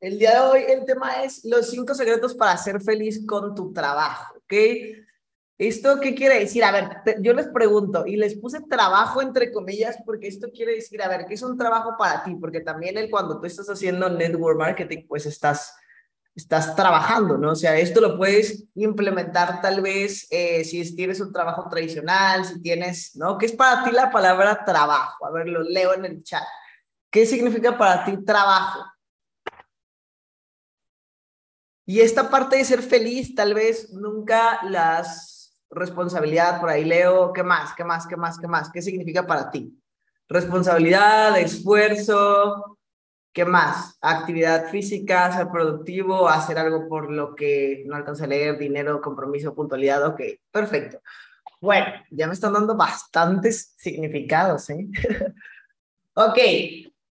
El día de hoy el tema es los cinco secretos para ser feliz con tu trabajo, ¿ok? ¿Esto qué quiere decir? A ver, yo les pregunto y les puse trabajo entre comillas porque esto quiere decir, a ver, ¿qué es un trabajo para ti? Porque también el, cuando tú estás haciendo network marketing, pues estás, estás trabajando, ¿no? O sea, esto lo puedes implementar tal vez eh, si tienes un trabajo tradicional, si tienes, ¿no? ¿Qué es para ti la palabra trabajo? A ver, lo leo en el chat. ¿Qué significa para ti trabajo? Y esta parte de ser feliz, tal vez nunca las responsabilidad, por ahí leo, ¿qué más? ¿Qué más? ¿Qué más? ¿Qué más? ¿Qué significa para ti? Responsabilidad, esfuerzo, ¿qué más? Actividad física, ser productivo, hacer algo por lo que no alcanza a leer, dinero, compromiso, puntualidad, ok, perfecto. Bueno, ya me están dando bastantes significados, ¿eh? ok,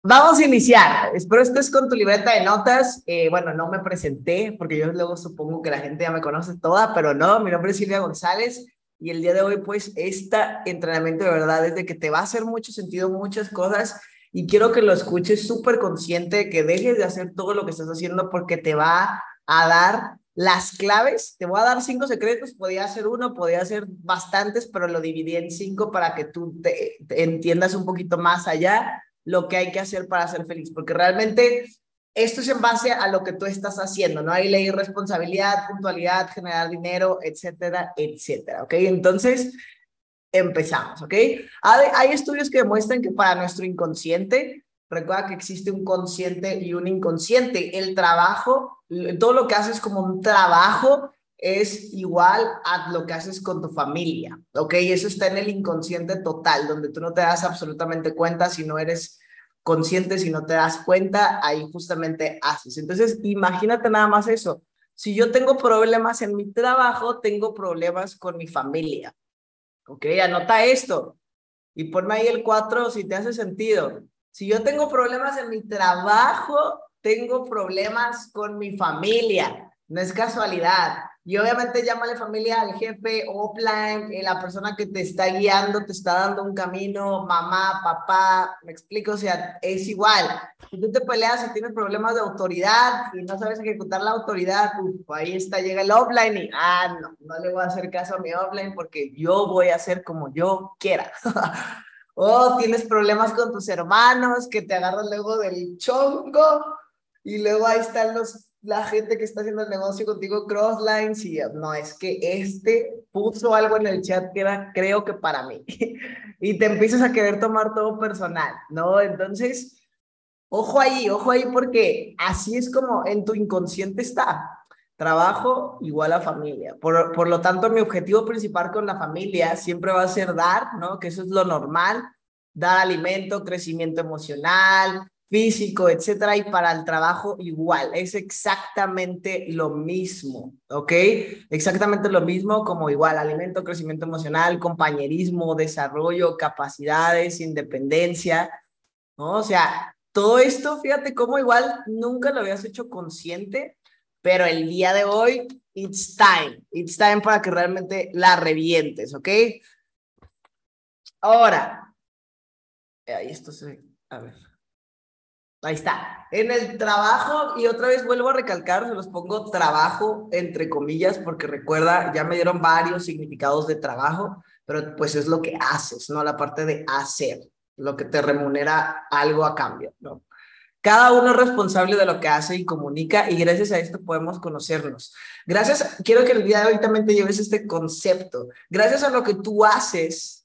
Vamos a iniciar. Espero estés con tu libreta de notas. Eh, bueno, no me presenté porque yo luego supongo que la gente ya me conoce toda, pero no, mi nombre es Silvia González y el día de hoy pues este entrenamiento de verdad es de que te va a hacer mucho sentido muchas cosas y quiero que lo escuches súper consciente, que dejes de hacer todo lo que estás haciendo porque te va a dar las claves. Te voy a dar cinco secretos, podía ser uno, podía ser bastantes, pero lo dividí en cinco para que tú te entiendas un poquito más allá lo que hay que hacer para ser feliz, porque realmente esto es en base a lo que tú estás haciendo, ¿no? Hay ley, responsabilidad, puntualidad, generar dinero, etcétera, etcétera, ¿ok? Entonces, empezamos, ¿ok? Hay, estudios que demuestran que para nuestro inconsciente, recuerda que existe un consciente y un inconsciente, el trabajo, todo lo que haces como un trabajo es igual a lo que haces con tu familia, ¿ok? Eso está en el inconsciente total, donde tú no te das absolutamente cuenta si no eres consciente, si no te das cuenta, ahí justamente haces. Entonces, imagínate nada más eso. Si yo tengo problemas en mi trabajo, tengo problemas con mi familia, ¿ok? Anota esto y ponme ahí el 4 si te hace sentido. Si yo tengo problemas en mi trabajo, tengo problemas con mi familia. No es casualidad. Y obviamente llámale familia al jefe, offline, eh, la persona que te está guiando, te está dando un camino, mamá, papá, me explico, o sea, es igual. Si tú te peleas y tienes problemas de autoridad y no sabes ejecutar la autoridad, ahí está, llega el offline y, ah, no, no le voy a hacer caso a mi offline porque yo voy a hacer como yo quiera. o tienes problemas con tus hermanos que te agarran luego del chongo y luego ahí están los la gente que está haciendo el negocio contigo crosslines y no, es que este puso algo en el chat que era creo que para mí y te empiezas a querer tomar todo personal, ¿no? Entonces, ojo ahí, ojo ahí porque así es como en tu inconsciente está. Trabajo igual a familia. Por, por lo tanto, mi objetivo principal con la familia siempre va a ser dar, ¿no? Que eso es lo normal, dar alimento, crecimiento emocional, físico, etcétera, y para el trabajo igual, es exactamente lo mismo, ¿ok? Exactamente lo mismo como igual, alimento, crecimiento emocional, compañerismo, desarrollo, capacidades, independencia, ¿no? O sea, todo esto, fíjate cómo igual nunca lo habías hecho consciente, pero el día de hoy, it's time, it's time para que realmente la revientes, ¿ok? Ahora, ahí esto se, a ver. Ahí está. En el trabajo, y otra vez vuelvo a recalcar, se los pongo trabajo entre comillas, porque recuerda, ya me dieron varios significados de trabajo, pero pues es lo que haces, ¿no? La parte de hacer, lo que te remunera algo a cambio, ¿no? Cada uno es responsable de lo que hace y comunica y gracias a esto podemos conocernos. Gracias, quiero que el día de hoy también te lleves este concepto. Gracias a lo que tú haces,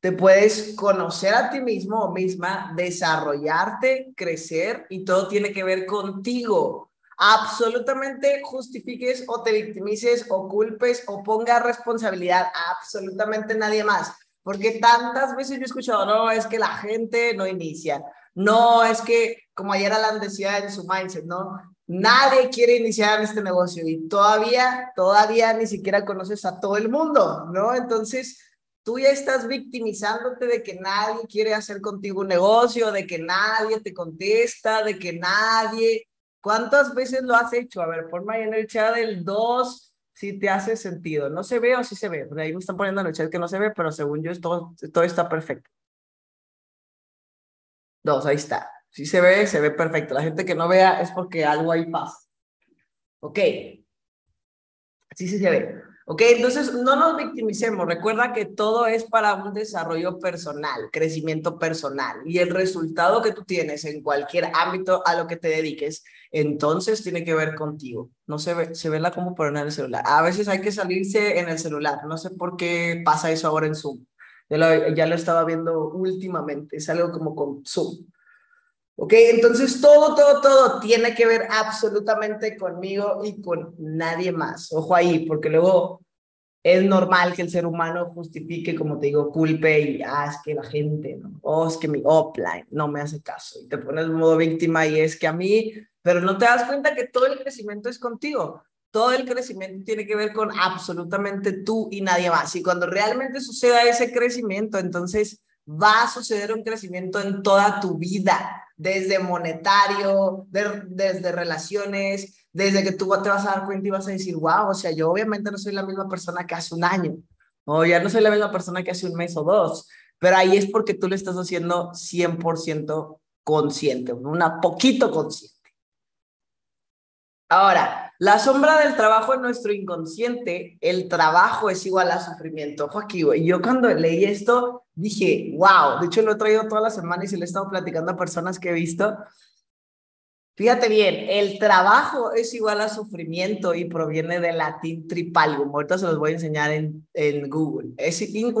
te puedes conocer a ti mismo o misma, desarrollarte, crecer y todo tiene que ver contigo. Absolutamente justifiques o te victimices o culpes o pongas responsabilidad a absolutamente nadie más. Porque tantas veces yo he escuchado, no, es que la gente no inicia. No, es que, como ayer Alan decía en su mindset, ¿no? Nadie quiere iniciar en este negocio y todavía, todavía ni siquiera conoces a todo el mundo, ¿no? Entonces, tú ya estás victimizándote de que nadie quiere hacer contigo un negocio, de que nadie te contesta, de que nadie... ¿Cuántas veces lo has hecho? A ver, ponme ahí en el chat el 2 si te hace sentido. ¿No se ve o sí se ve? Por ahí me están poniendo en el chat que no se ve, pero según yo todo, todo está perfecto. Dos, ahí está. Si se ve, se ve perfecto. La gente que no vea es porque algo ahí pasa. Ok. Sí se ve. Ok, entonces no nos victimicemos. Recuerda que todo es para un desarrollo personal, crecimiento personal. Y el resultado que tú tienes en cualquier ámbito a lo que te dediques, entonces tiene que ver contigo. No se ve, se ve la como en el celular. A veces hay que salirse en el celular. No sé por qué pasa eso ahora en Zoom. Lo, ya lo estaba viendo últimamente. Es algo como con Zoom. ¿Ok? Entonces todo, todo, todo tiene que ver absolutamente conmigo y con nadie más. Ojo ahí, porque luego es normal que el ser humano justifique, como te digo, culpe y, ah, es que la gente, ¿no? O es que mi offline no me hace caso y te pones en modo víctima y es que a mí, pero no te das cuenta que todo el crecimiento es contigo. Todo el crecimiento tiene que ver con absolutamente tú y nadie más. Y cuando realmente suceda ese crecimiento, entonces va a suceder un crecimiento en toda tu vida, desde monetario, desde relaciones, desde que tú te vas a dar cuenta y vas a decir, wow, o sea, yo obviamente no soy la misma persona que hace un año, o ya no soy la misma persona que hace un mes o dos, pero ahí es porque tú lo estás haciendo 100% consciente, una poquito consciente. Ahora, la sombra del trabajo en nuestro inconsciente, el trabajo es igual a sufrimiento. Ojo aquí, güey. Yo cuando leí esto dije, wow, de hecho lo he traído toda la semana y se lo he estado platicando a personas que he visto. Fíjate bien, el trabajo es igual a sufrimiento y proviene del latín tripalium. Ahorita se los voy a enseñar en, en Google. Es un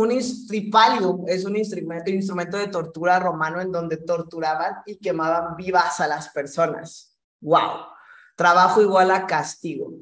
tripalium es un instrumento, instrumento de tortura romano en donde torturaban y quemaban vivas a las personas. Wow. Trabajo igual a castigo.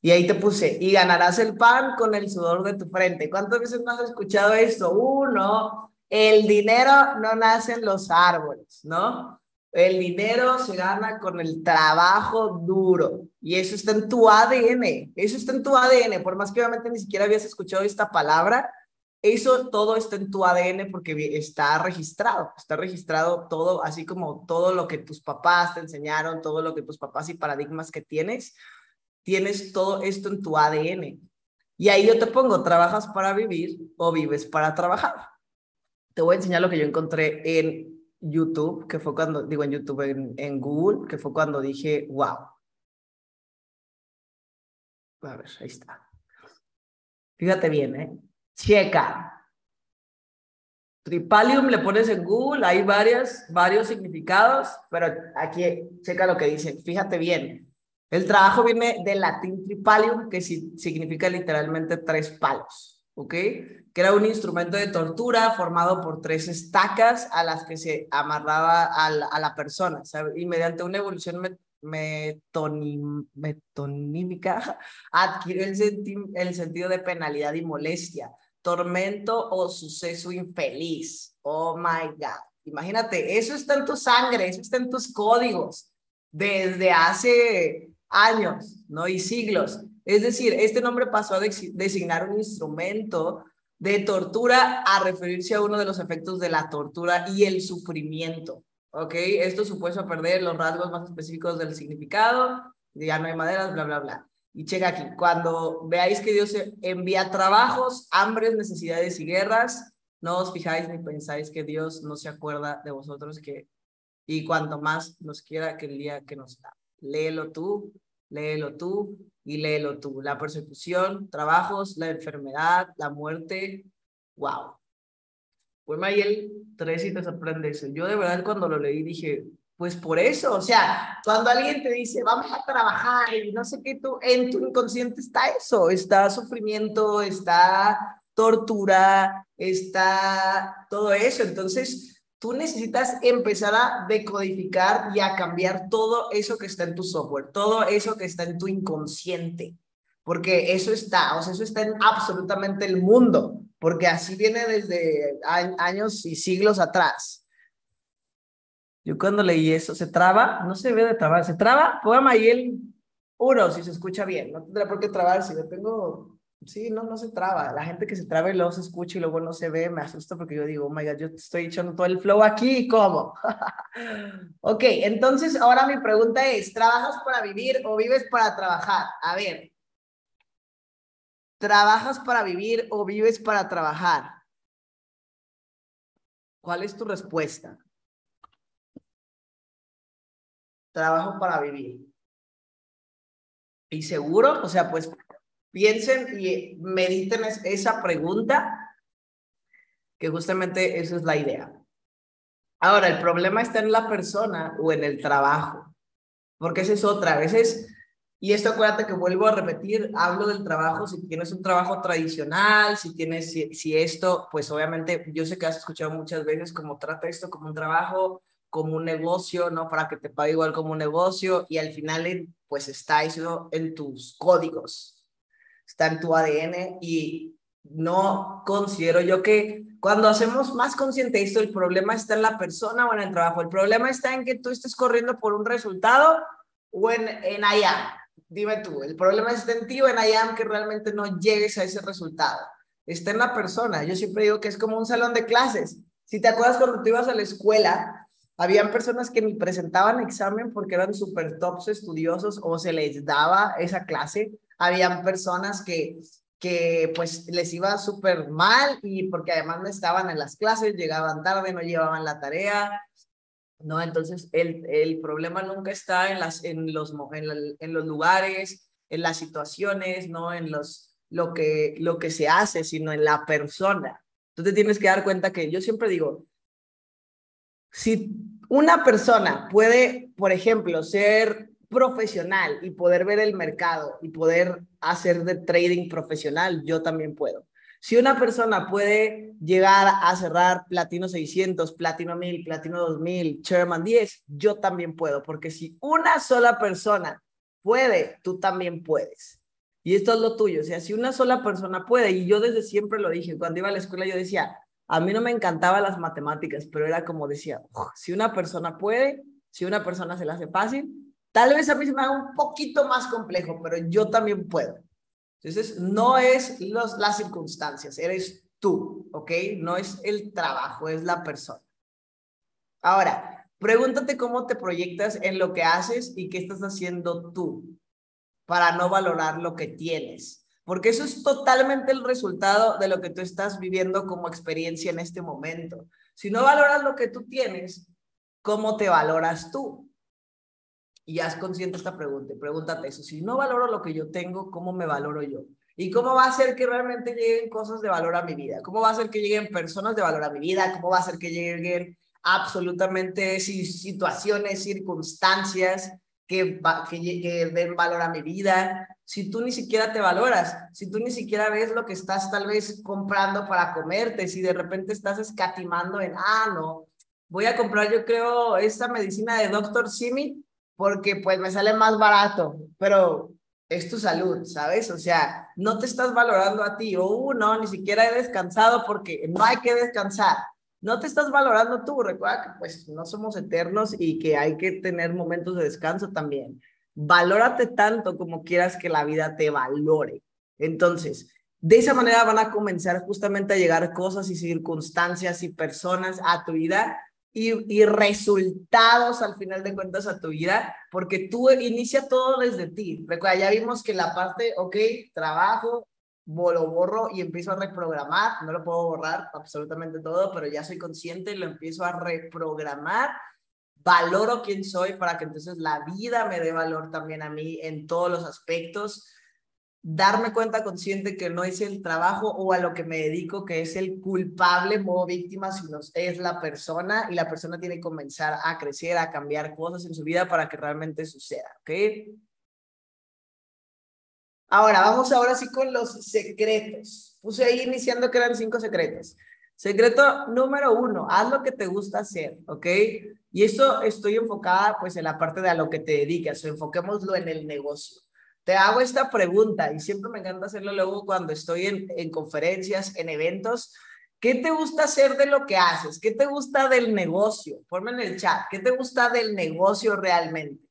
Y ahí te puse, y ganarás el pan con el sudor de tu frente. ¿Cuántas veces no has escuchado esto? Uno, el dinero no nace en los árboles, ¿no? El dinero se gana con el trabajo duro. Y eso está en tu ADN. Eso está en tu ADN. Por más que obviamente ni siquiera habías escuchado esta palabra, eso todo está en tu ADN porque está registrado, está registrado todo, así como todo lo que tus papás te enseñaron, todo lo que tus papás y paradigmas que tienes, tienes todo esto en tu ADN. Y ahí yo te pongo, ¿trabajas para vivir o vives para trabajar? Te voy a enseñar lo que yo encontré en YouTube, que fue cuando, digo en YouTube, en, en Google, que fue cuando dije, wow. A ver, ahí está. Fíjate bien, ¿eh? Checa. Tripalium le pones en Google, hay varias, varios significados, pero aquí checa lo que dice. Fíjate bien. El trabajo viene del latín tripalium, que significa literalmente tres palos, ¿ok? Que era un instrumento de tortura formado por tres estacas a las que se amarraba a la, persona, Y mediante una evolución metonímica adquirió el sentido de penalidad y molestia tormento o suceso infeliz. Oh my God. Imagínate, eso está en tu sangre, eso está en tus códigos desde hace años, ¿no? Y siglos. Es decir, este nombre pasó a designar un instrumento de tortura a referirse a uno de los efectos de la tortura y el sufrimiento. ¿Ok? Esto supuesto perder los rasgos más específicos del significado, ya no hay maderas, bla, bla, bla. Y checa aquí, cuando veáis que Dios envía trabajos, hambres, necesidades y guerras, no os fijáis ni pensáis que Dios no se acuerda de vosotros que y cuanto más nos quiera que el día que nos da. Léelo tú, léelo tú y léelo tú. La persecución, trabajos, la enfermedad, la muerte, wow. Pues Mayel, tres y te sorprende eso. Yo de verdad cuando lo leí dije, pues por eso, o sea, cuando alguien te dice, vamos a trabajar y no sé qué, tú, en tu inconsciente está eso, está sufrimiento, está tortura, está todo eso. Entonces, tú necesitas empezar a decodificar y a cambiar todo eso que está en tu software, todo eso que está en tu inconsciente, porque eso está, o sea, eso está en absolutamente el mundo, porque así viene desde años y siglos atrás. Yo cuando leí eso, ¿se traba? No se ve de trabar, ¿se traba? Póngame ahí el uno, si se escucha bien. No tendrá por qué trabar si yo tengo... Sí, no, no se traba. La gente que se traba y luego se escucha y luego no se ve, me asusta porque yo digo, oh my God, yo estoy echando todo el flow aquí, ¿cómo? ok, entonces ahora mi pregunta es, ¿trabajas para vivir o vives para trabajar? A ver, ¿trabajas para vivir o vives para trabajar? ¿Cuál es tu respuesta? Trabajo para vivir. ¿Y seguro? O sea, pues piensen y mediten esa pregunta, que justamente esa es la idea. Ahora, el problema está en la persona o en el trabajo, porque esa es otra. A veces y esto acuérdate que vuelvo a repetir, hablo del trabajo, si tienes un trabajo tradicional, si tienes, si, esto, pues obviamente yo sé que has escuchado muchas veces como trata esto como un trabajo, como un negocio, ¿no? Para que te pague igual como un negocio y al final pues está eso en tus códigos, está en tu ADN y no considero yo que cuando hacemos más consciente esto, el problema está en la persona o en el trabajo, el problema está en que tú estés corriendo por un resultado o en, en allá, Dime tú, el problema es en ti o en IAM que realmente no llegues a ese resultado. Está en la persona. Yo siempre digo que es como un salón de clases. Si te acuerdas cuando tú ibas a la escuela, habían personas que ni presentaban examen porque eran súper tops estudiosos o se les daba esa clase. Habían personas que, que pues les iba súper mal y porque además no estaban en las clases, llegaban tarde, no llevaban la tarea, ¿no? Entonces, el, el problema nunca está en, las, en, los, en, los lugares, en las situaciones, ¿no? En los, lo, que, lo que se hace, sino en la persona. Tú te tienes que dar cuenta que yo siempre digo, si una persona puede, por ejemplo, ser profesional y poder ver el mercado y poder hacer de trading profesional, yo también puedo. Si una persona puede llegar a cerrar platino 600, platino 1000, platino 2000, Chairman 10, yo también puedo, porque si una sola persona puede, tú también puedes. Y esto es lo tuyo, o sea, si una sola persona puede, y yo desde siempre lo dije, cuando iba a la escuela yo decía, a mí no me encantaban las matemáticas, pero era como decía, si una persona puede, si una persona se la hace fácil, tal vez a mí se me haga un poquito más complejo, pero yo también puedo. Entonces, no es los, las circunstancias, eres tú, ¿ok? No es el trabajo, es la persona. Ahora, pregúntate cómo te proyectas en lo que haces y qué estás haciendo tú para no valorar lo que tienes. Porque eso es totalmente el resultado de lo que tú estás viviendo como experiencia en este momento. Si no valoras lo que tú tienes, ¿cómo te valoras tú? y haz consciente esta pregunta. Pregúntate eso. Si no valoro lo que yo tengo, ¿cómo me valoro yo? ¿Y cómo va a ser que realmente lleguen cosas de valor a mi vida? ¿Cómo va a ser que lleguen personas de valor a mi vida? ¿Cómo va a ser que lleguen absolutamente situaciones, circunstancias que, que, que den valor a mi vida? Si tú ni siquiera te valoras, si tú ni siquiera ves lo que estás tal vez comprando para comerte, si de repente estás escatimando en, ah, no, voy a comprar yo creo esta medicina de Dr. Simi porque pues me sale más barato, pero es tu salud, ¿sabes? O sea, no te estás valorando a ti, o uh, no, ni siquiera he descansado porque no hay que descansar. No te estás valorando tú, recuerda que pues no somos eternos y que hay que tener momentos de descanso también. Valórate tanto como quieras que la vida te valore. Entonces, de esa manera van a comenzar justamente a llegar cosas y circunstancias y personas a tu vida y, resultados al final de cuentas a tu vida, porque tú inicia todo desde ti. Recuerda, ya vimos que la parte, ok, trabajo, lo borro y empiezo a reprogramar, no lo puedo borrar absolutamente todo, pero ya soy consciente y lo empiezo a reprogramar, valoro quién soy para que entonces la vida me dé valor también a mí en todos los aspectos. Darme cuenta consciente que no es el trabajo o a lo que me dedico que es el culpable modo víctima, sino es la persona y la persona tiene que comenzar a crecer, a cambiar cosas en su vida para que realmente suceda, ¿ok? Ahora, vamos ahora sí con los secretos. Puse ahí iniciando que eran cinco secretos. Secreto número uno, haz lo que te gusta hacer, ¿ok? Y esto estoy enfocada pues en la parte de a lo que te dedicas, enfoquémoslo en el negocio te hago esta pregunta y siempre me encanta hacerlo luego cuando estoy en, en conferencias, en eventos. ¿Qué te gusta hacer de lo que haces? ¿Qué te gusta del negocio? Ponme en el chat. ¿Qué te gusta del negocio realmente?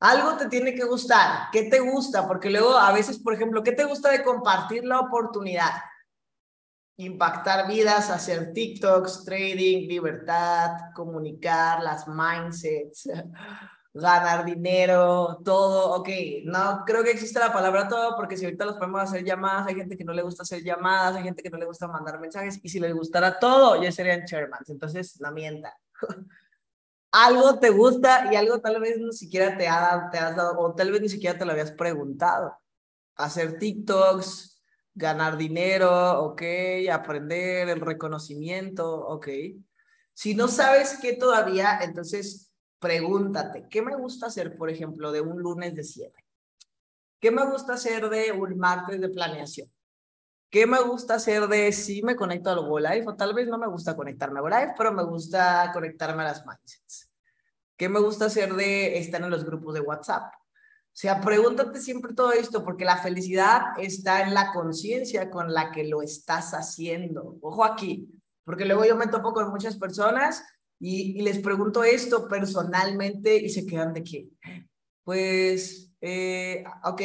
Algo te tiene que gustar. ¿Qué te gusta? Porque luego a veces, por ejemplo, ¿qué te gusta de compartir la oportunidad? Impactar vidas, hacer TikToks, trading, libertad, comunicar, las mindsets ganar dinero, todo, ok, no creo que exista la palabra todo, porque si ahorita los podemos hacer llamadas, hay gente que no le gusta hacer llamadas, hay gente que no le gusta mandar mensajes, y si les gustara todo, ya serían chairmans, entonces no mienta. algo te gusta y algo tal vez ni siquiera te, ha, te has dado, o tal vez ni siquiera te lo habías preguntado. Hacer TikToks, ganar dinero, ok, aprender el reconocimiento, ok. Si no sabes qué todavía, entonces pregúntate, ¿qué me gusta hacer, por ejemplo, de un lunes de cierre? ¿Qué me gusta hacer de un martes de planeación? ¿Qué me gusta hacer de si me conecto al Go Live? O tal vez no me gusta conectarme a Go Live, pero me gusta conectarme a las mindsets. ¿Qué me gusta hacer de estar en los grupos de WhatsApp? O sea, pregúntate siempre todo esto, porque la felicidad está en la conciencia con la que lo estás haciendo. Ojo aquí, porque luego yo me topo con muchas personas y, les pregunto esto personalmente y se quedan de que, pues, eh, ok,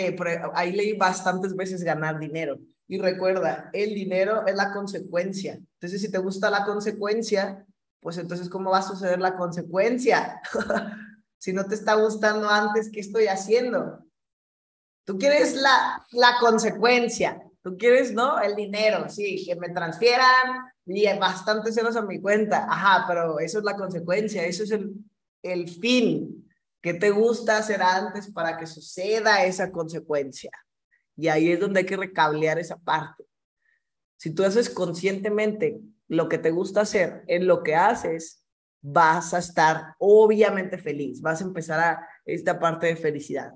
ahí leí bastantes veces ganar dinero. Y recuerda, el dinero es la consecuencia. Entonces, si te gusta la consecuencia, pues entonces, ¿cómo va a suceder la consecuencia? si no te está gustando antes, ¿qué estoy haciendo? Tú quieres la, la consecuencia, tú quieres, ¿no? El dinero, sí, que me transfieran y bastante ceros a mi cuenta. Ajá, pero eso es la consecuencia, eso es el, el fin. ¿Qué te gusta hacer antes para que suceda esa consecuencia? Y ahí es donde hay que recablear esa parte. Si tú haces conscientemente lo que te gusta hacer en lo que haces, vas a estar obviamente feliz, vas a empezar a esta parte de felicidad.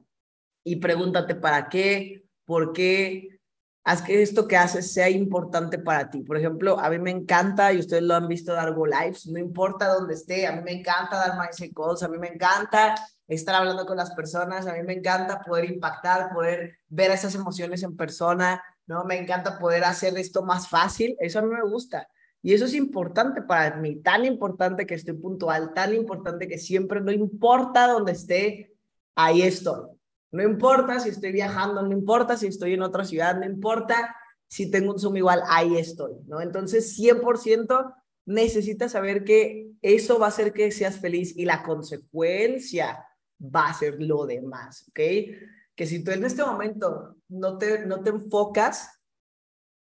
Y pregúntate para qué, por qué, haz que esto que haces sea importante para ti. Por ejemplo, a mí me encanta, y ustedes lo han visto dar Go Lives, no importa dónde esté, a mí me encanta dar Mindset Calls, a mí me encanta estar hablando con las personas, a mí me encanta poder impactar, poder ver esas emociones en persona, ¿no? Me encanta poder hacer esto más fácil, eso a mí me gusta. Y eso es importante para mí, tan importante que estoy puntual, tan importante que siempre, no importa dónde esté, ahí estoy. No importa si estoy viajando, no importa si estoy en otra ciudad, no importa si tengo un Zoom igual, ahí estoy, ¿no? Entonces, 100% necesitas saber que eso va a hacer que seas feliz y la consecuencia va a ser lo demás, ¿ok? Que si tú en este momento no te, no te enfocas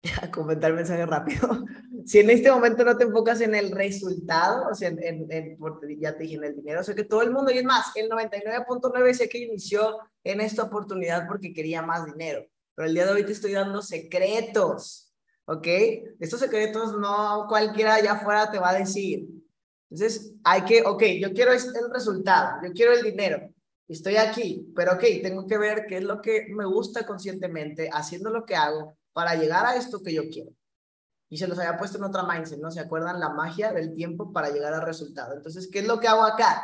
a comentar mensaje rápido. Si en este momento no te enfocas en el resultado, o sea, en, en, en, ya te dije, en el dinero, o sea, que todo el mundo, y es más, el 99.9 sé que inició en esta oportunidad porque quería más dinero, pero el día de hoy te estoy dando secretos, ¿ok? Estos secretos no cualquiera allá afuera te va a decir. Entonces, hay que, ok, yo quiero el resultado, yo quiero el dinero, estoy aquí, pero ok, tengo que ver qué es lo que me gusta conscientemente, haciendo lo que hago, para llegar a esto que yo quiero. Y se los había puesto en otra mindset, ¿no? ¿Se acuerdan la magia del tiempo para llegar al resultado? Entonces, ¿qué es lo que hago acá?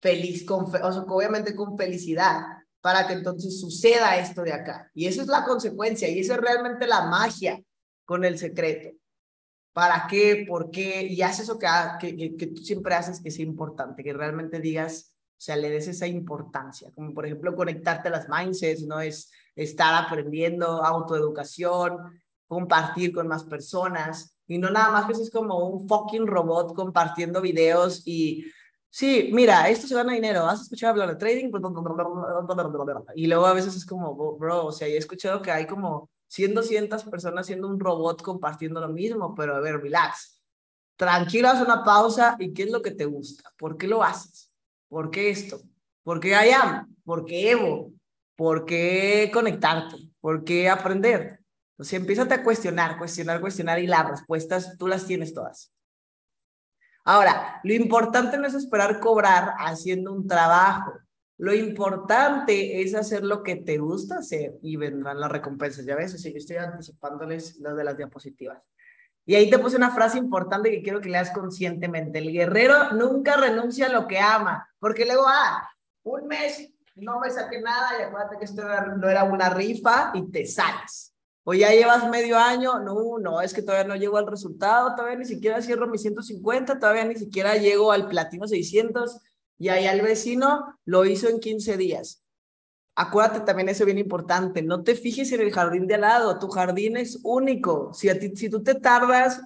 Feliz, con o sea, obviamente con felicidad, para que entonces suceda esto de acá. Y esa es la consecuencia, y esa es realmente la magia con el secreto. ¿Para qué? ¿Por qué? Y haces eso que, que, que, tú siempre haces que sea importante, que realmente digas, o sea, le des esa importancia, como por ejemplo conectarte a las mindsets, ¿no? Es estar aprendiendo autoeducación, compartir con más personas y no nada más que es como un fucking robot compartiendo videos y sí, mira, esto se gana dinero, ¿has escuchado hablar de trading? Y luego a veces es como, bro, o sea, he escuchado que hay como 100, 200 personas siendo un robot compartiendo lo mismo, pero a ver, relax. Tranquilo, haz una pausa y ¿qué es lo que te gusta? ¿Por qué lo haces? ¿Por qué esto? ¿Por qué I am? ¿Por qué Evo? ¿Por qué conectarte? ¿Por qué aprender? Entonces, empiezas a cuestionar, cuestionar, cuestionar y las respuestas tú las tienes todas. Ahora, lo importante no es esperar cobrar haciendo un trabajo. Lo importante es hacer lo que te gusta hacer y vendrán las recompensas. Ya ves, así yo estoy anticipándoles las de las diapositivas. Y ahí te puse una frase importante que quiero que leas conscientemente. El guerrero nunca renuncia a lo que ama, porque luego, ah, un mes no me saqué nada y acuérdate que esto no era una rifa y te sales. O ya llevas medio año, no, no, es que todavía no llego al resultado, todavía ni siquiera cierro mis 150, todavía ni siquiera llego al platino 600 y ahí al vecino lo hizo en 15 días. Acuérdate también eso bien importante, no te fijes en el jardín de al lado, tu jardín es único. Si, a ti, si tú te tardas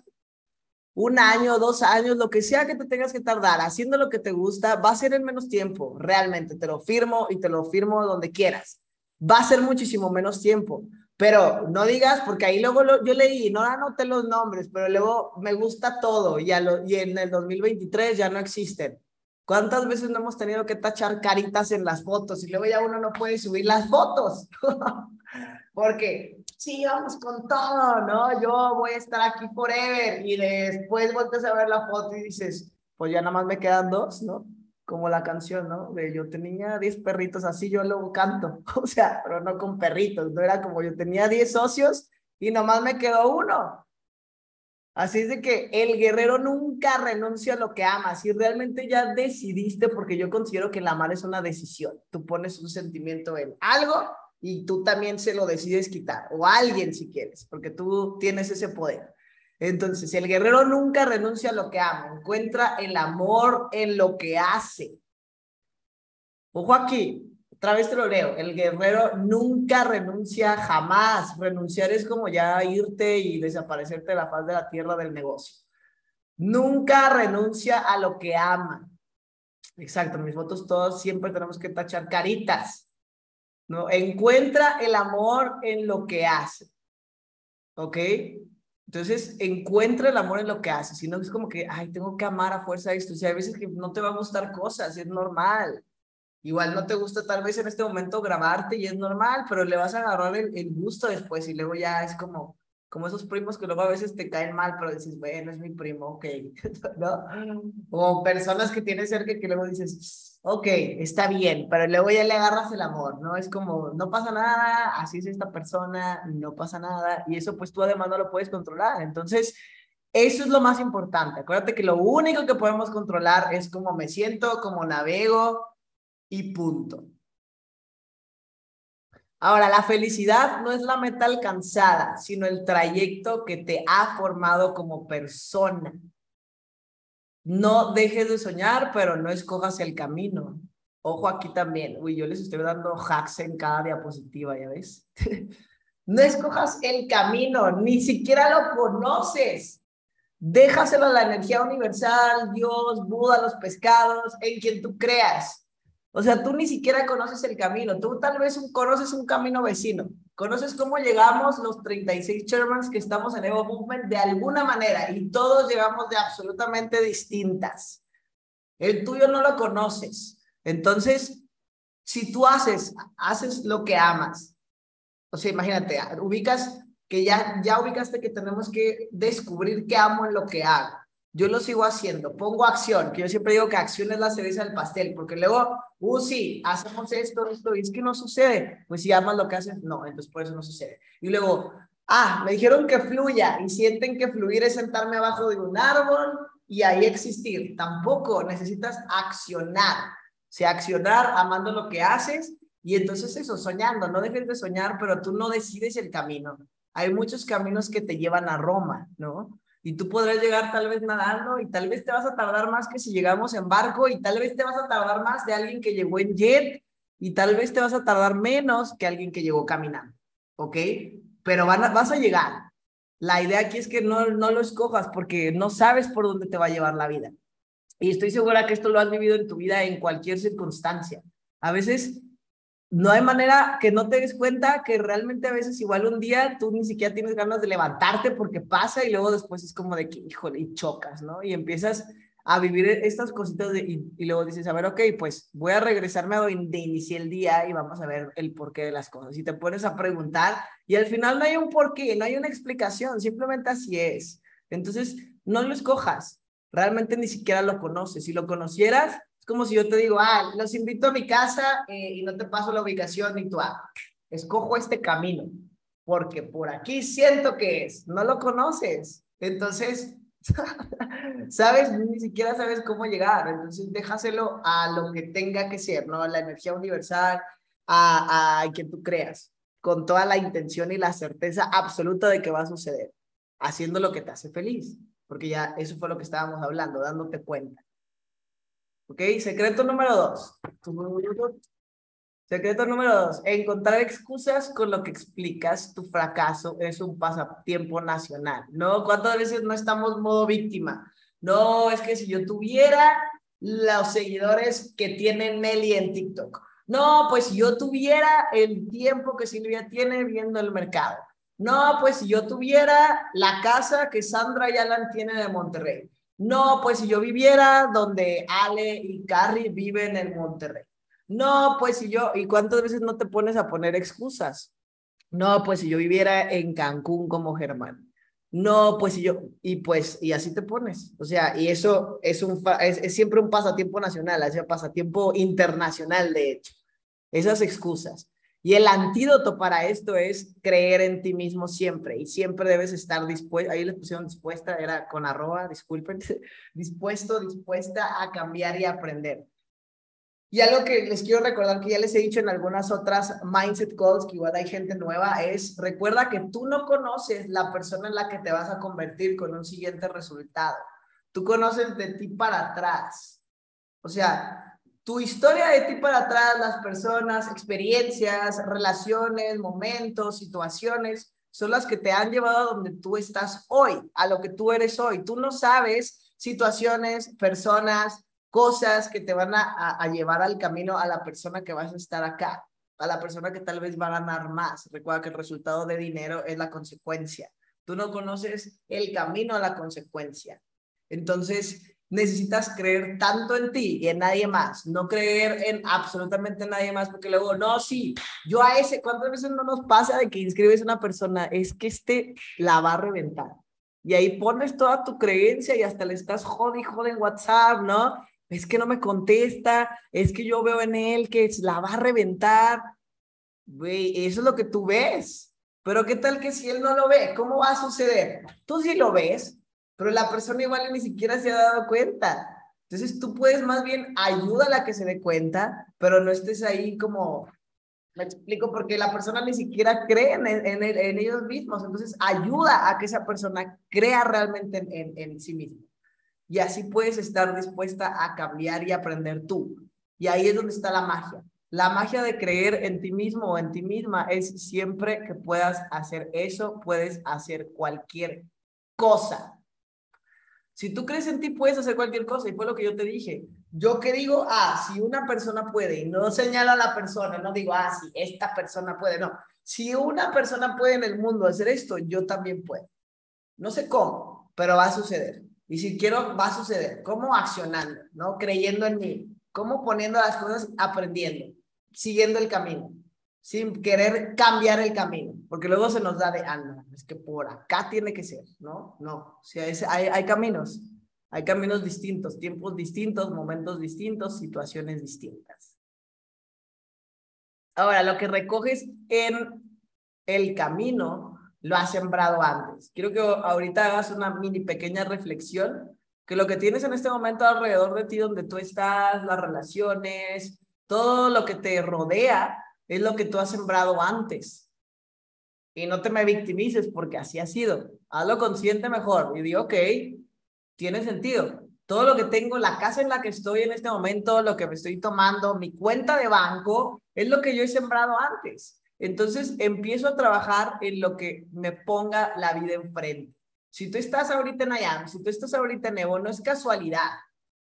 un año, dos años, lo que sea que te tengas que tardar haciendo lo que te gusta, va a ser en menos tiempo, realmente, te lo firmo y te lo firmo donde quieras. Va a ser muchísimo menos tiempo, pero no digas, porque ahí luego yo leí, no anoté los nombres, pero luego me gusta todo y, y en el 2023 ya no existen. ¿Cuántas veces no hemos tenido que tachar caritas en las fotos y luego ya uno no puede subir las fotos? Porque sí, vamos con todo, ¿no? Yo voy a estar aquí forever y después vuelves a ver la foto y dices, pues ya nada más me quedan dos, ¿no? Como la canción, ¿no? De yo tenía 10 perritos, así yo lo canto, o sea, pero no con perritos, no era como yo tenía 10 socios y nomás me quedó uno. Así es de que el guerrero nunca renuncia a lo que ama. Si realmente ya decidiste, porque yo considero que el amar es una decisión. Tú pones un sentimiento en algo y tú también se lo decides quitar, o alguien si quieres, porque tú tienes ese poder. Entonces, el guerrero nunca renuncia a lo que ama, encuentra el amor en lo que hace. Ojo aquí, otra vez te lo leo, el guerrero nunca renuncia jamás. Renunciar es como ya irte y desaparecerte de la faz de la tierra del negocio. Nunca renuncia a lo que ama. Exacto, mis fotos todos siempre tenemos que tachar caritas. ¿no? Encuentra el amor en lo que hace. ¿Ok? Entonces, encuentra el amor en lo que hace. Si no, es como que, ay, tengo que amar a fuerza esto. O sea, hay veces que no te va a gustar cosas, es normal. Igual no te gusta tal vez en este momento grabarte y es normal, pero le vas a agarrar el, gusto después y luego ya es como, como esos primos que luego a veces te caen mal, pero dices, bueno, es mi primo, ok, ¿no? O personas que tienes cerca que luego dices, ok, está bien, pero luego ya le agarras el amor, ¿no? Es como, no pasa nada, así es esta persona, no pasa nada, y eso pues tú además no lo puedes controlar. Entonces, eso es lo más importante. Acuérdate que lo único que podemos controlar es cómo me siento, cómo navego, y punto. Ahora, la felicidad no es la meta alcanzada, sino el trayecto que te ha formado como persona. No dejes de soñar, pero no escojas el camino. Ojo aquí también. Uy, yo les estoy dando hacks en cada diapositiva, ¿ya ves? no escojas el camino, ni siquiera lo conoces. Déjaselo a la energía universal, Dios, Buda, los pescados, en quien tú creas. O sea, tú ni siquiera conoces el camino, tú tal vez conoces un camino vecino, conoces cómo llegamos los 36 chairmans que estamos en Evo Movement de alguna manera y todos llegamos de absolutamente distintas. El tuyo no lo conoces. Entonces, si tú haces, haces lo que amas, o sea, imagínate, ubicas que ya, ya ubicaste que tenemos que descubrir qué amo en lo que hago yo lo sigo haciendo, pongo acción, que yo siempre digo que acción es la cereza del pastel, porque luego, uh, sí, hacemos esto, esto, y es que no sucede. Pues si amas lo que haces, no, entonces por eso no sucede. Y luego, ah, me dijeron que fluya, y sienten que fluir es sentarme abajo de un árbol y ahí existir. Tampoco necesitas accionar. O sea, accionar amando lo que haces, y entonces eso, soñando, no dejes de soñar, pero tú no decides el camino. Hay muchos caminos que te llevan a Roma, ¿no? Y tú podrás llegar tal vez nadando y tal vez te vas a tardar más que si llegamos en barco y tal vez te vas a tardar más de alguien que llegó en jet y tal vez te vas a tardar menos que alguien que llegó caminando, ¿ok? Pero vas a llegar. La idea aquí es que no, no lo escojas porque no sabes por dónde te va a llevar la vida. Y estoy segura que esto lo has vivido en tu vida en cualquier circunstancia. A veces no hay manera que no te des cuenta que realmente a veces igual un día tú ni siquiera tienes ganas de levantarte porque pasa y luego después es como de que, híjole, y chocas, ¿no? Y empiezas a vivir estas cositas de, y, luego dices, a ver, ok, pues voy a regresarme a donde inicié el día y vamos a ver el porqué de las cosas. Y te pones a preguntar y al final no hay un porqué, no hay una explicación, simplemente así es. Entonces, no lo escojas, realmente ni siquiera lo conoces. Si lo conocieras, como si yo te digo, ah, los invito a mi casa eh, y no te paso la ubicación y tú, ah, escojo este camino, porque por aquí siento que es, no lo conoces. Entonces, sabes, ni siquiera sabes cómo llegar. Entonces, déjaselo a lo que tenga que ser, ¿no? A la energía universal, a, a quien tú creas, con toda la intención y la certeza absoluta de que va a suceder, haciendo lo que te hace feliz, porque ya eso fue lo que estábamos hablando, dándote cuenta. ¿Ok? Secreto número dos. Secreto número dos. Encontrar excusas con lo que explicas tu fracaso es un pasatiempo nacional. ¿No? ¿Cuántas veces no estamos modo víctima? No, es que si yo tuviera los seguidores que tiene Nelly en TikTok. No, pues si yo tuviera el tiempo que Silvia tiene viendo el mercado. No, pues si yo tuviera la casa que Sandra y Alan tienen de Monterrey. No, pues si yo viviera donde Ale y Carrie viven en Monterrey. No, pues si yo, ¿y cuántas veces no te pones a poner excusas? No, pues si yo viviera en Cancún como Germán. No, pues si yo, y pues, y así te pones. O sea, y eso es, un, es, siempre un pasatiempo nacional, es un pasatiempo internacional, de hecho. Esas excusas. Y el antídoto para esto es creer en ti mismo siempre y siempre debes estar dispuesto, ahí les pusieron dispuesta, era con arroba, disculpen, dispuesto, dispuesta a cambiar y aprender. Y algo que les quiero recordar que ya les he dicho en algunas otras mindset calls, que igual hay gente nueva, es recuerda que tú no conoces la persona en la que te vas a convertir con un siguiente resultado. Tú conoces de ti para atrás. O sea, tu historia de ti para atrás, las personas, experiencias, relaciones, momentos, situaciones, son las que te han llevado a donde tú estás hoy, a lo que tú eres hoy. Tú no sabes situaciones, personas, cosas que te van a, llevar al camino a la persona que vas a estar acá, a la persona que tal vez va a ganar más. Recuerda que el resultado de dinero es la consecuencia. Tú no conoces el camino a la consecuencia. Entonces, necesitas creer tanto en ti y en nadie más, no creer en absolutamente nadie más, porque luego, no, sí, yo a ese, ¿cuántas veces no nos pasa de que inscribes a una persona? Es que este la va a reventar. Y ahí pones toda tu creencia y hasta le estás jode en WhatsApp, ¿no? es que no me contesta, es que yo veo en él que la va a reventar. Güey, eso es lo que tú ves. Pero ¿qué tal que si él no lo ve? ¿Cómo va a suceder? Tú sí lo ves, pero la persona igual ni siquiera se ha dado cuenta. Entonces tú puedes más bien ayudar a que se dé cuenta, pero no estés ahí como, me explico, porque la persona ni siquiera cree en, en, en ellos mismos. Entonces ayuda a que esa persona crea realmente en, en sí misma. Y así puedes estar dispuesta a cambiar y aprender tú. Y ahí es donde está la magia. La magia de creer en ti mismo o en ti misma es siempre que puedas hacer eso, puedes hacer cualquier cosa. Si tú crees en ti, puedes hacer cualquier cosa. Y fue lo que yo te dije. Yo que digo, ah, si una persona puede, y no señalo a la persona, no digo, ah, si esta persona puede, no. Si una persona puede en el mundo hacer esto, yo también puedo. No sé cómo, pero va a suceder. Y si quiero, va a suceder. ¿Cómo accionando? ¿No? Creyendo en mí. ¿Cómo poniendo las cosas, aprendiendo, siguiendo el camino, sin querer cambiar el camino? Porque luego se nos da de, anda, es que por acá tiene que ser, ¿no? No, si hay, hay caminos, hay caminos distintos, tiempos distintos, momentos distintos, situaciones distintas. Ahora, lo que recoges en el camino lo has sembrado antes. Quiero que ahorita hagas una mini pequeña reflexión, que lo que tienes en este momento alrededor de ti, donde tú estás, las relaciones, todo lo que te rodea, es lo que tú has sembrado antes. Y no te me victimices porque así ha sido. Hazlo consciente mejor y digo, ok, tiene sentido. Todo lo que tengo, la casa en la que estoy en este momento, lo que me estoy tomando, mi cuenta de banco, es lo que yo he sembrado antes. Entonces empiezo a trabajar en lo que me ponga la vida enfrente. Si tú estás ahorita en Ayam, si tú estás ahorita en Evo, no es casualidad.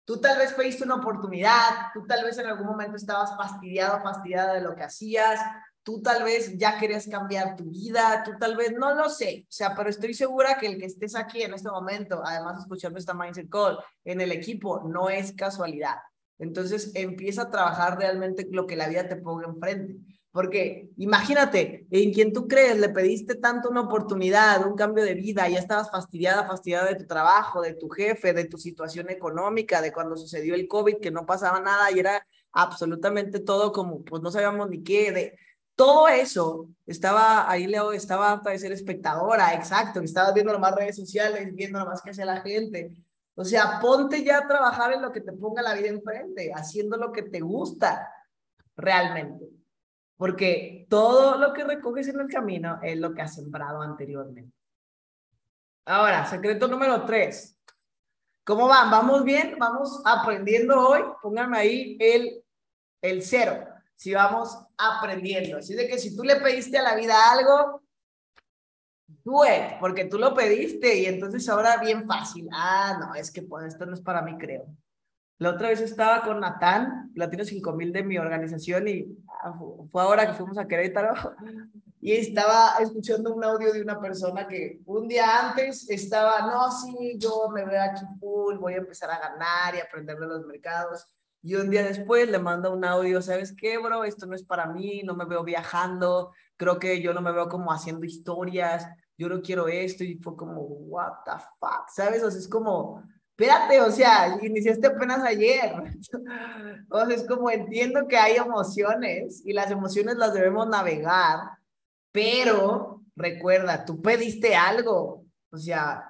Tú tal vez pediste una oportunidad, tú tal vez en algún momento estabas fastidiado, fastidiada de lo que hacías, tú tal vez ya querías cambiar tu vida, tú tal vez, no lo sé, o sea, pero estoy segura que el que estés aquí en este momento, además escuchando esta Mindset Call en el equipo, no es casualidad. Entonces empieza a trabajar realmente lo que la vida te ponga enfrente. Porque imagínate, en quien tú crees, le pediste tanto una oportunidad, un cambio de vida, ya estabas fastidiada, fastidiada de tu trabajo, de tu jefe, de tu situación económica, de cuando sucedió el COVID, que no pasaba nada y era absolutamente todo como, pues no sabíamos ni qué, de todo eso, estaba, ahí Leo estaba hasta de ser espectadora, exacto, estabas viendo más redes sociales, viendo más que hace la gente. O sea, ponte ya a trabajar en lo que te ponga la vida enfrente, haciendo lo que te gusta realmente porque todo lo que recoges en el camino es lo que has sembrado anteriormente. Ahora, secreto número tres. ¿Cómo van? ¿Vamos bien? ¿Vamos aprendiendo hoy? Pónganme ahí el, el cero, si vamos aprendiendo. Así de que si tú le pediste a la vida algo, do it, porque tú lo pediste y entonces ahora bien fácil. Ah, no, es que pues esto no es para mí, creo. La otra vez estaba con Natán, Latino 5000 de mi organización, y ah, fue ahora que fuimos a Querétaro. y estaba escuchando un audio de una persona que un día antes estaba, no, sí, yo me veo aquí full, voy a empezar a ganar y aprender de los mercados. Y un día después le manda un audio, ¿sabes qué, bro? Esto no es para mí, no me veo viajando, creo que yo no me veo como haciendo historias, yo no quiero esto. Y fue como, what the fuck, ¿sabes? O sea, es como, espérate, o sea, iniciaste apenas ayer. o sea, es como entiendo que hay emociones y las emociones las debemos navegar pero recuerda, tú pediste algo, o sea,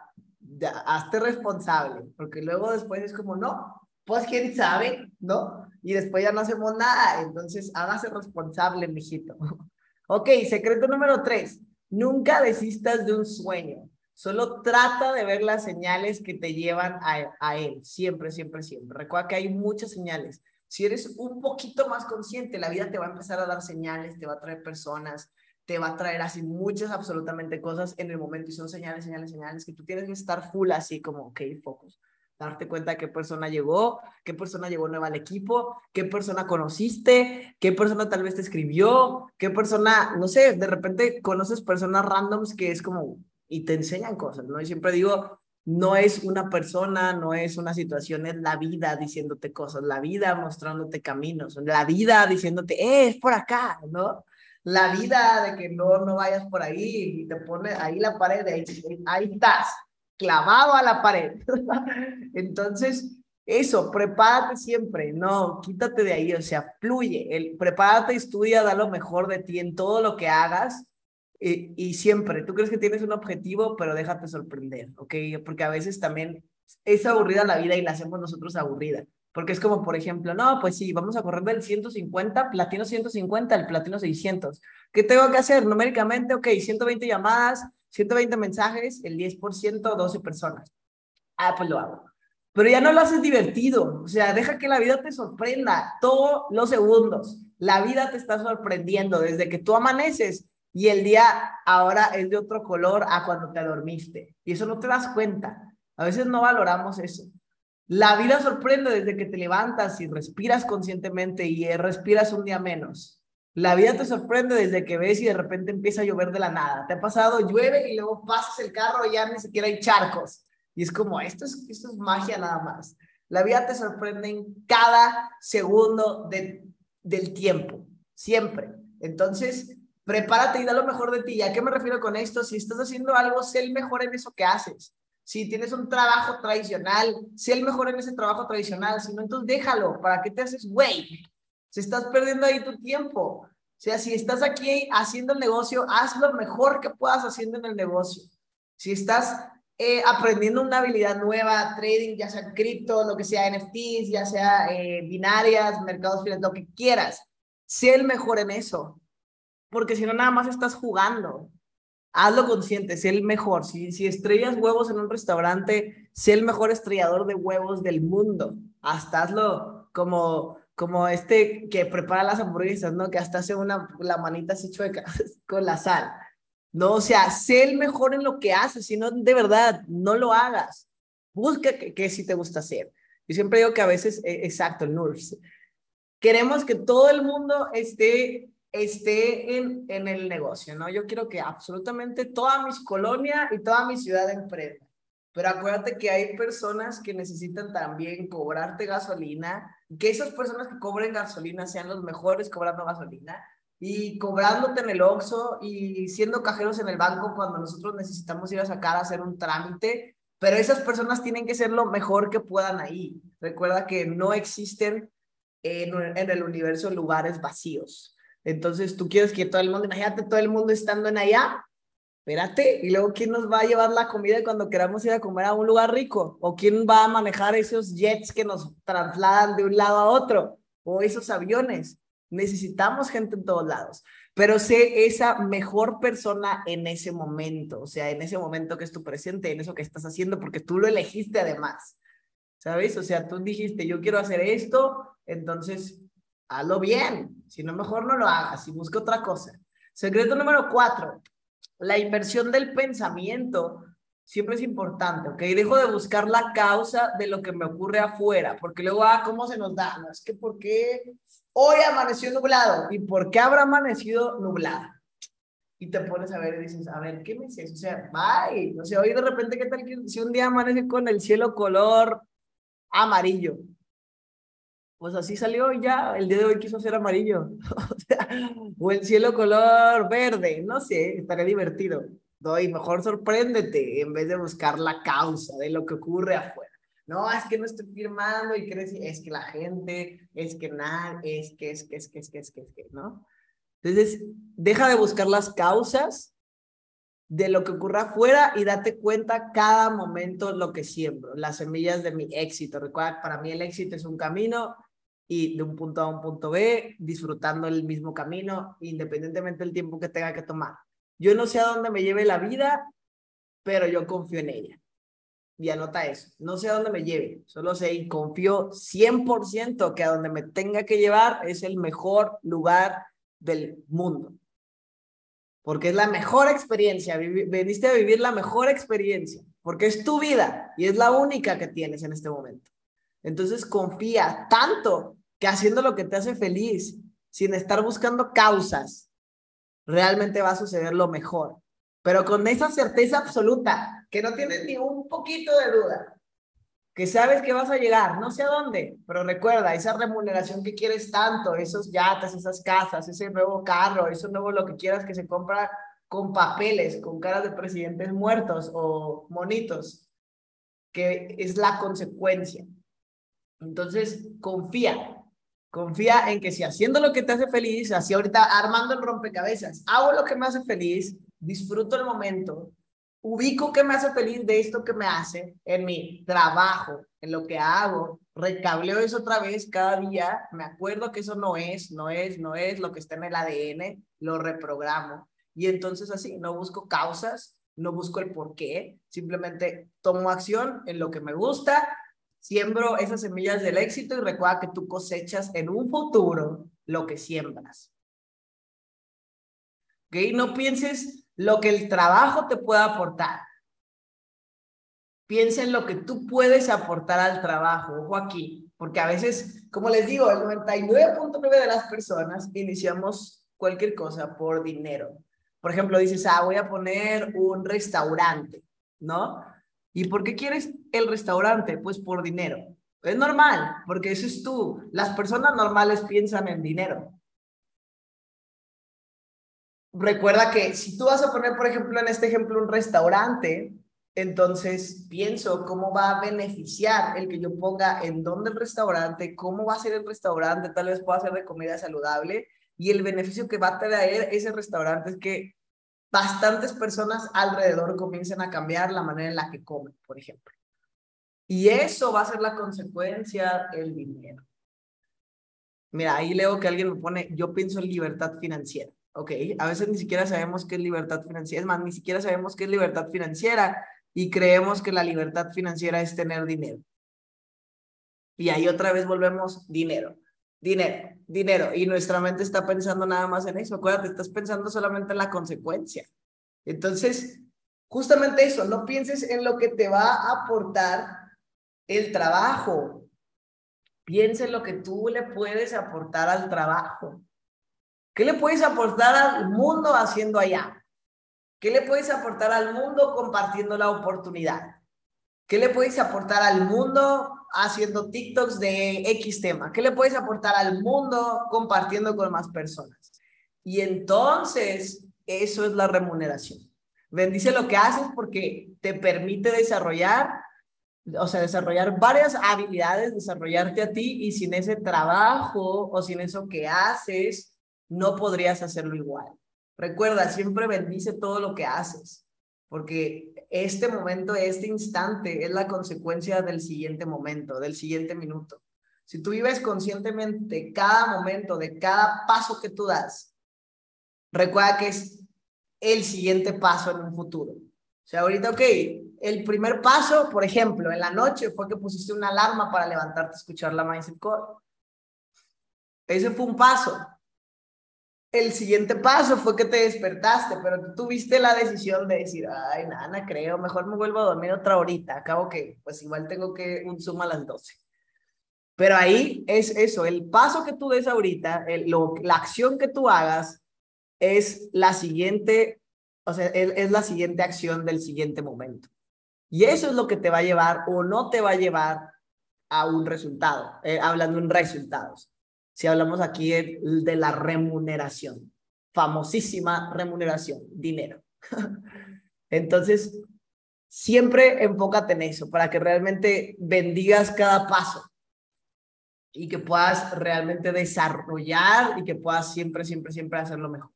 hazte responsable, porque luego después es como, no, pues quién sabe, ¿no? Y después ya no hacemos nada, entonces hágase responsable, mijito. ok, secreto número tres, nunca desistas de un sueño, solo trata de ver las señales que te llevan a, a él, siempre, siempre, siempre. Recuerda que hay muchas señales. Si eres un poquito más consciente, la vida te va a empezar a dar señales, te va a traer personas, te va a traer así muchas absolutamente cosas en el momento y son señales, señales, señales que tú tienes que estar full así como, ok, focus. Darte cuenta de qué persona llegó, qué persona llegó nueva al equipo, qué persona conociste, qué persona tal vez te escribió, qué persona, no sé, de repente conoces personas randoms que es como, y te enseñan cosas, ¿no? Y siempre digo, no es una persona, no es una situación, es la vida diciéndote cosas, la vida mostrándote caminos, la vida diciéndote, eh, es por acá, ¿no? la vida de que no, no vayas por ahí y te pone ahí la pared, ahí, ahí estás, clavado a la pared. Entonces, eso, prepárate siempre, no, quítate de ahí, o sea, fluye, el, prepárate, estudia, da lo mejor de ti en todo lo que hagas y, y siempre, tú crees que tienes un objetivo, pero déjate sorprender, ¿ok? Porque a veces también es aburrida la vida y la hacemos nosotros aburrida. Porque es como, por ejemplo, no, pues sí, vamos a correr del 150, platino 150 al platino 600. ¿Qué tengo que hacer? Numéricamente, ok, 120 llamadas, 120 mensajes, el 10%, 12 personas. Ah, pues lo hago. Pero ya no lo haces divertido. O sea, deja que la vida te sorprenda todos los segundos. La vida te está sorprendiendo desde que tú amaneces y el día ahora es de otro color a cuando te dormiste. Y eso no te das cuenta. A veces no valoramos eso. La vida sorprende desde que te levantas y respiras conscientemente y respiras un día menos. La vida te sorprende desde que ves y de repente empieza a llover de la nada. Te ha pasado, llueve y luego pasas el carro y ya ni siquiera hay charcos. Y es como, esto es, esto es magia nada más. La vida te sorprende en cada segundo del tiempo, siempre. Entonces, prepárate y da lo mejor de ti. ¿A qué me refiero con esto? Si estás haciendo algo, sé el mejor en eso que haces. Si tienes un trabajo tradicional, sé el mejor en ese trabajo tradicional. Si no, entonces déjalo. ¿Para qué te haces güey? Si estás perdiendo ahí tu tiempo. O sea, si estás aquí haciendo el negocio, haz lo mejor que puedas haciendo en el negocio. Si estás eh, aprendiendo una habilidad nueva, trading, ya sea cripto, lo que sea NFTs, ya sea eh, binarias, mercados financieros, lo que quieras, sé el mejor en eso. Porque si no, nada más estás jugando hazlo consciente, sé el mejor. Si, si estrellas huevos en un restaurante, sé el mejor estrellador de huevos del mundo. Hasta hazlo como, como este que prepara las hamburguesas, ¿no? Que hasta hace una, la manita así chueca con la sal. No, o sea, sé el mejor en lo que haces, si no, de verdad, no lo hagas. Busca qué si te gusta hacer. Yo siempre digo que a veces, eh, exacto, el. Queremos que todo el mundo esté esté en, en el negocio, ¿no? Yo quiero que absolutamente toda mi colonia y toda mi ciudad emprenda. Pero acuérdate que hay personas que necesitan también cobrarte gasolina, que esas personas que cobren gasolina sean los mejores cobrando gasolina y cobrándote en el OXXO y siendo cajeros en el banco cuando nosotros necesitamos ir a sacar a hacer un trámite, pero esas personas tienen que ser lo mejor que puedan ahí. Recuerda que no existen en, en el universo lugares vacíos. Entonces, tú quieres que todo el mundo, imagínate todo el mundo estando en allá, espérate, y luego quién nos va a llevar la comida cuando queramos ir a comer a un lugar rico, o quién va a manejar esos jets que nos trasladan de un lado a otro, o esos aviones. Necesitamos gente en todos lados, pero sé esa mejor persona en ese momento, o sea, en ese momento que es tu presente, en eso que estás haciendo, porque tú lo elegiste además, ¿sabes? O sea, tú dijiste, yo quiero hacer esto, entonces hazlo bien. Si no, mejor no lo hagas y busca otra cosa. Secreto número cuatro, la inversión del pensamiento siempre es importante, ¿ok? Dejo de buscar la causa de lo que me ocurre afuera, porque luego, ah, ¿cómo se nos da? No, es que ¿por qué hoy amaneció nublado? ¿Y por qué habrá amanecido nublado? y te pones a ver y dices, a ver, ¿qué me dices? O sea, bye. O sea, hoy de repente, ¿qué tal que si un día amanece con el cielo color amarillo? Pues así salió ya, el día de hoy quiso ser amarillo. o, sea, o el cielo color verde, no sé, estaría divertido. Doy, mejor sorpréndete en vez de buscar la causa de lo que ocurre afuera. No, es que no estoy firmando y crees, es que la gente, es que nada, es que, es que, es que, es que, es que, es que, ¿no? Entonces, deja de buscar las causas de lo que ocurra afuera y date cuenta cada momento lo que siembro, las semillas de mi éxito. Recuerda, para mí el éxito es un camino y de un punto A a un punto B, disfrutando el mismo camino, independientemente del tiempo que tenga que tomar. Yo no sé a dónde me lleve la vida, pero yo confío en ella. Y anota eso. No sé a dónde me lleve, solo sé y confío 100% que a donde me tenga que llevar es el mejor lugar del mundo. Porque es la mejor experiencia, veniste a vivir la mejor experiencia, porque es tu vida y es la única que tienes en este momento. Entonces confía tanto que haciendo lo que te hace feliz, sin estar buscando causas, realmente va a suceder lo mejor. Pero con esa certeza absoluta, que no tienes ni un poquito de duda, que sabes que vas a llegar, no sé a dónde, pero recuerda, esa remuneración que quieres tanto, esos yates, esas casas, ese nuevo carro, eso nuevo lo que quieras que se compra con papeles, con caras de presidentes muertos o monitos, que es la consecuencia. Entonces, confía, confía en que si haciendo lo que te hace feliz, así ahorita armando el rompecabezas, hago lo que me hace feliz, disfruto el momento, ubico qué me hace feliz de esto que me hace en mi trabajo, en lo que hago, recableo eso otra vez cada día, me acuerdo que eso no es, no es, no es lo que está en el ADN, lo reprogramo. Y entonces así, no busco causas, no busco el por qué, simplemente tomo acción en lo que me gusta, siembro esas semillas del éxito y recuerda que tú cosechas en un futuro lo que siembras. ¿Ok? No pienses lo que el trabajo te pueda aportar. Piensa en lo que tú puedes aportar al trabajo. Ojo aquí, porque a veces, como les digo, el 99.9 de las personas iniciamos cualquier cosa por dinero. Por ejemplo, dices, ah, voy a poner un restaurante, ¿no? ¿Y por qué quieres el restaurante? Pues por dinero. Es normal, porque eso es tú. Las personas normales piensan en dinero recuerda que si tú vas a poner, por ejemplo, en este ejemplo, un restaurante, entonces pienso cómo va a beneficiar el que yo ponga en dónde el restaurante, cómo va a ser el restaurante, tal vez pueda ser de comida saludable y el beneficio que va a traer ese restaurante es que bastantes personas alrededor comiencen a cambiar la manera en la que comen, por ejemplo. Y eso va a ser la consecuencia el dinero. Mira, ahí leo que alguien me pone, yo pienso en libertad financiera. Ok, a veces ni siquiera sabemos qué es libertad financiera, es más, ni siquiera sabemos qué es libertad financiera y creemos que la libertad financiera es tener dinero. Y ahí otra vez volvemos dinero, dinero, dinero. Y nuestra mente está pensando nada más en eso. Acuérdate, estás pensando solamente en la consecuencia. Entonces, justamente eso, no pienses en lo que te va a aportar el trabajo. Piensa en lo que tú le puedes aportar al trabajo. ¿Qué le puedes aportar al mundo haciendo allá? ¿Qué le puedes aportar al mundo compartiendo la oportunidad? ¿Qué le puedes aportar al mundo haciendo TikToks de X tema? ¿Qué le puedes aportar al mundo compartiendo con más personas? Y entonces, eso es la remuneración. Bendice lo que haces porque te permite desarrollar, o sea, desarrollar varias habilidades, desarrollarte a ti y sin ese trabajo o sin eso que haces, no podrías hacerlo igual. Recuerda, siempre bendice todo lo que haces, porque este momento, este instante es la consecuencia del siguiente momento, del siguiente minuto. Si tú vives conscientemente cada momento de cada paso que tú das, recuerda que es el siguiente paso en un futuro. O sea, ahorita, ok, el primer paso, por ejemplo, en la noche fue que pusiste una alarma para levantarte a escuchar la Mindset Core. Ese fue un paso el siguiente paso fue que te despertaste, pero tuviste la decisión de decir, ay, nada, creo, mejor me vuelvo a dormir otra horita. Acabo que, pues igual tengo que un Zoom a las 12. Pero ahí es eso, el paso que tú des ahorita, el, lo, la acción que tú hagas, es la siguiente, o sea, es, la siguiente acción del siguiente momento. Y eso es lo que te va a llevar o no te va a llevar a un resultado, eh, hablando en resultados. Si hablamos aquí de la remuneración, famosísima remuneración, dinero. Entonces, siempre enfócate en eso para que realmente bendigas cada paso y que puedas realmente desarrollar y que puedas siempre, siempre, siempre hacerlo mejor.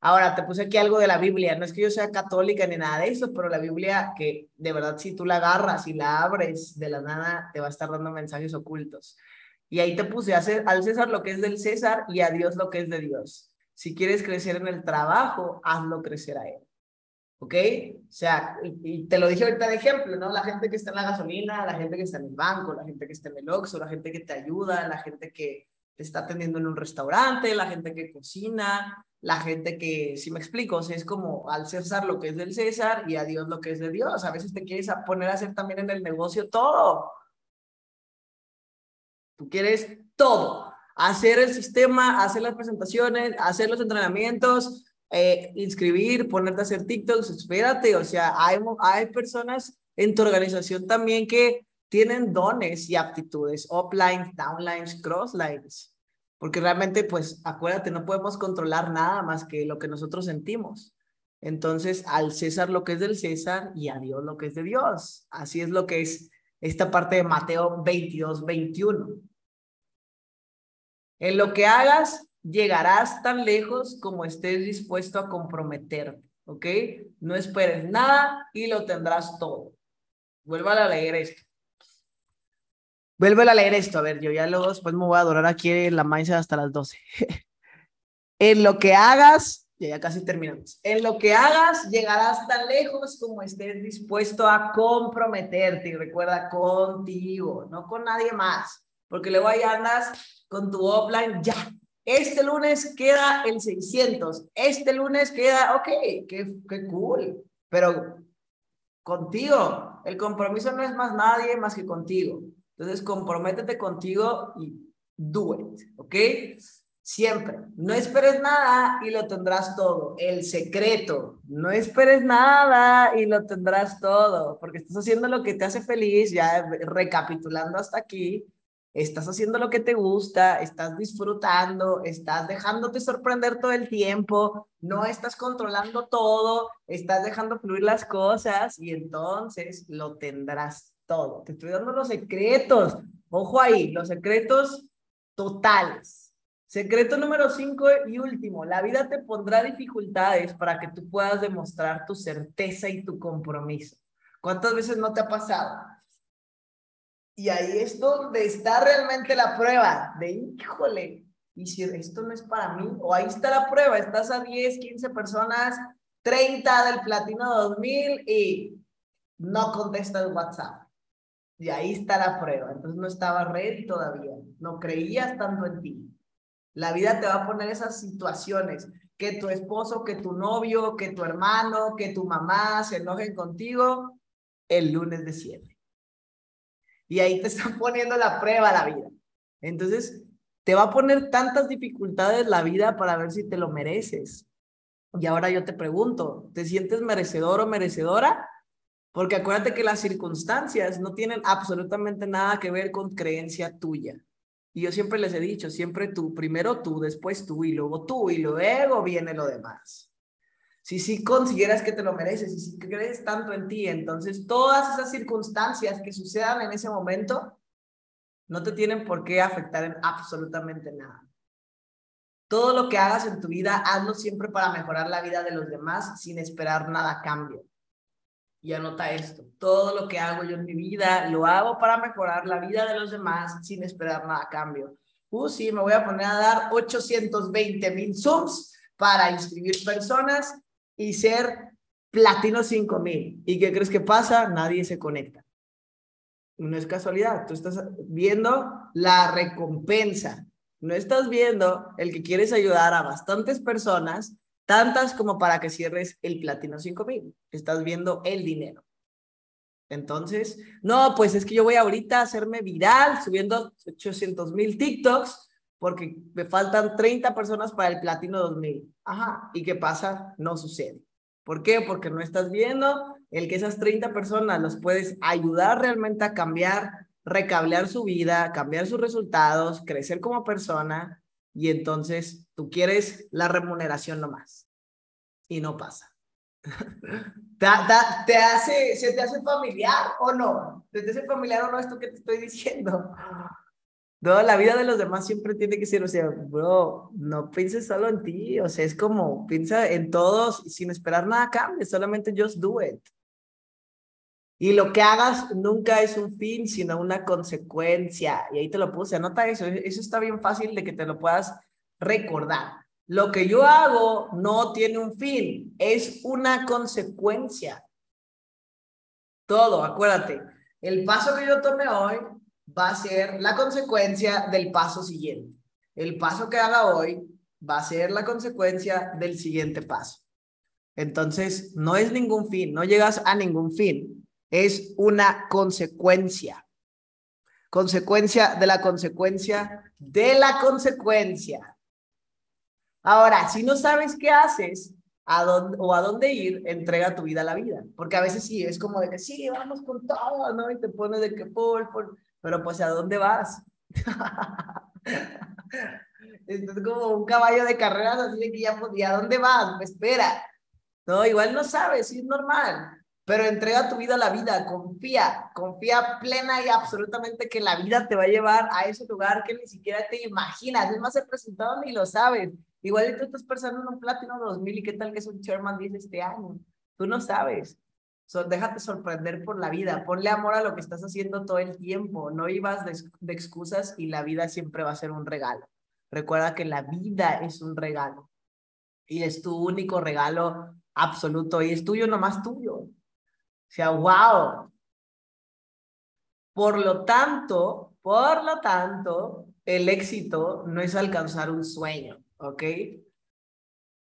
Ahora, te puse aquí algo de la Biblia. No es que yo sea católica ni nada de eso, pero la Biblia, que de verdad si tú la agarras y la abres de la nada, te va a estar dando mensajes ocultos. Y ahí te puse a hacer, al César lo que es del César y a Dios lo que es de Dios. Si quieres crecer en el trabajo, hazlo crecer a Él. ¿Ok? O sea, y, te lo dije ahorita de ejemplo, ¿no? La gente que está en la gasolina, la gente que está en el banco, la gente que está en el Oxxo, la gente que te ayuda, la gente que te está atendiendo en un restaurante, la gente que cocina, la gente que, si me explico, es como al César lo que es del César y a Dios lo que es de Dios. A veces te quieres poner a hacer también en el negocio todo. Tú quieres todo. Hacer el sistema, hacer las presentaciones, hacer los entrenamientos, eh, inscribir, ponerte a hacer TikToks, espérate, o sea, hay, hay personas en tu organización también que tienen dones y aptitudes, uplines, downlines, crosslines. Porque realmente, pues, acuérdate, no podemos controlar nada más que lo que nosotros sentimos. Entonces, al César lo que es del César y a Dios lo que es de Dios. Así es lo que es esta parte de Mateo 22, 21. En lo que hagas, llegarás tan lejos como estés dispuesto a comprometerte, ¿ok? No esperes nada y lo tendrás todo. Vuelva a leer esto. Vuelve a leer esto, a ver, yo ya luego después me voy a adorar aquí en la maíz hasta las 12. en lo que hagas, ya, ya casi terminamos, en lo que hagas llegarás tan lejos como estés dispuesto a comprometerte y recuerda contigo, no con nadie más, porque luego ahí andas con tu offline, ya, este lunes queda el 600, este lunes queda, ok, qué, qué cool, pero contigo, el compromiso no es más nadie más que contigo. Entonces, comprométete contigo y do it, ¿ok? Siempre, no esperes nada y lo tendrás todo. El secreto, no esperes nada y lo tendrás todo, porque estás haciendo lo que te hace feliz, ya recapitulando hasta aquí, estás haciendo lo que te gusta, estás disfrutando, estás dejándote sorprender todo el tiempo, no estás controlando todo, estás dejando fluir las cosas y entonces lo tendrás todo. Te estoy dando los secretos. Ojo ahí, los secretos totales. Secreto número cinco y último, la vida te pondrá dificultades para que tú puedas demostrar tu certeza y tu compromiso. ¿Cuántas veces no te ha pasado? Y ahí es donde está realmente la prueba de, híjole, y si esto no es para mí, o ahí está la prueba, estás a 10, 15 personas, 30 del Platino 2000 y no contestas WhatsApp. Y ahí está la prueba. Entonces no estaba ready todavía. No creías tanto en ti. La vida te va a poner esas situaciones. Que tu esposo, que tu novio, que tu hermano, que tu mamá se enojen contigo el lunes de siete. Y ahí te están poniendo la prueba la vida. Entonces, te va a poner tantas dificultades la vida para ver si te lo mereces. Y ahora yo te pregunto, ¿te sientes merecedor o merecedora? Porque acuérdate que las circunstancias no tienen absolutamente nada que ver con creencia tuya. Y yo siempre les he dicho, siempre tú, primero tú, después tú y luego tú y luego viene lo demás. Si sí consideras que te lo mereces y si crees tanto en ti, entonces todas esas circunstancias que sucedan en ese momento no te tienen por qué afectar en absolutamente nada. Todo lo que hagas en tu vida, hazlo siempre para mejorar la vida de los demás sin esperar nada a cambio y anota esto. Todo lo que hago yo en mi vida lo hago para mejorar la vida de los demás sin esperar nada a cambio. Uh, sí, me voy a poner a dar 820 mil Zooms para inscribir personas y ser platino 5000. ¿Y qué crees que pasa? Nadie se conecta. No es casualidad. Tú estás viendo la recompensa. No estás viendo el que quieres ayudar a bastantes personas tantas como para que cierres el platino 5000. Estás viendo el dinero. Entonces, no, pues es que yo voy ahorita a hacerme viral subiendo 800 mil TikToks porque me faltan 30 personas para el platino 2000. Ajá, ¿y qué pasa? No sucede. ¿Por qué? Porque no estás viendo el que esas 30 personas los puedes ayudar realmente a cambiar, recablear su vida, cambiar sus resultados, crecer como persona y entonces tú quieres la remuneración nomás y no pasa. ¿Te, te, hace, ¿Se te hace familiar o no? ¿Se te hace familiar o no esto que te estoy diciendo? No, la vida de los demás siempre tiene que ser, o sea, bro, no pienses solo en ti, o sea, es como, piensa en todos sin esperar nada a cambio, solamente just do it. Y lo que hagas nunca es un fin, sino una consecuencia. Y ahí te lo puse, anota eso, eso está bien fácil de que te lo puedas recordar. Lo que yo hago no tiene un fin, es una consecuencia. Todo, acuérdate, el paso que yo tome hoy va a ser la consecuencia del paso siguiente. El paso que haga hoy va a ser la consecuencia del siguiente paso. Entonces, no es ningún fin, no llegas a ningún fin, es una consecuencia. Consecuencia de la consecuencia de la consecuencia. Ahora, si no sabes qué haces a dónde, o a dónde ir, entrega tu vida a la vida. Porque a veces sí, es como de que sí, vamos con todo, ¿no? Y te pones de que por, por, pero pues ¿a dónde vas? es como un caballo de carreras, así de que ya, pues, ¿y a dónde vas? Pues espera. No, igual no sabes, es normal. Pero entrega tu vida a la vida, confía, confía plena y absolutamente que la vida te va a llevar a ese lugar que ni siquiera te imaginas. Es más, el presentado ni lo sabes. Igual tú estás pensando en un Platino 2000 y qué tal que es un Chairman 10 este año. Tú no sabes. So, déjate sorprender por la vida, ponle amor a lo que estás haciendo todo el tiempo, no ibas de, de, excusas y la vida siempre va a ser un regalo. Recuerda que la vida es un regalo y es tu único regalo absoluto y es tuyo nomás tuyo. Sea, wow. Por lo tanto, por lo tanto, el éxito no es alcanzar un sueño, ¿ok?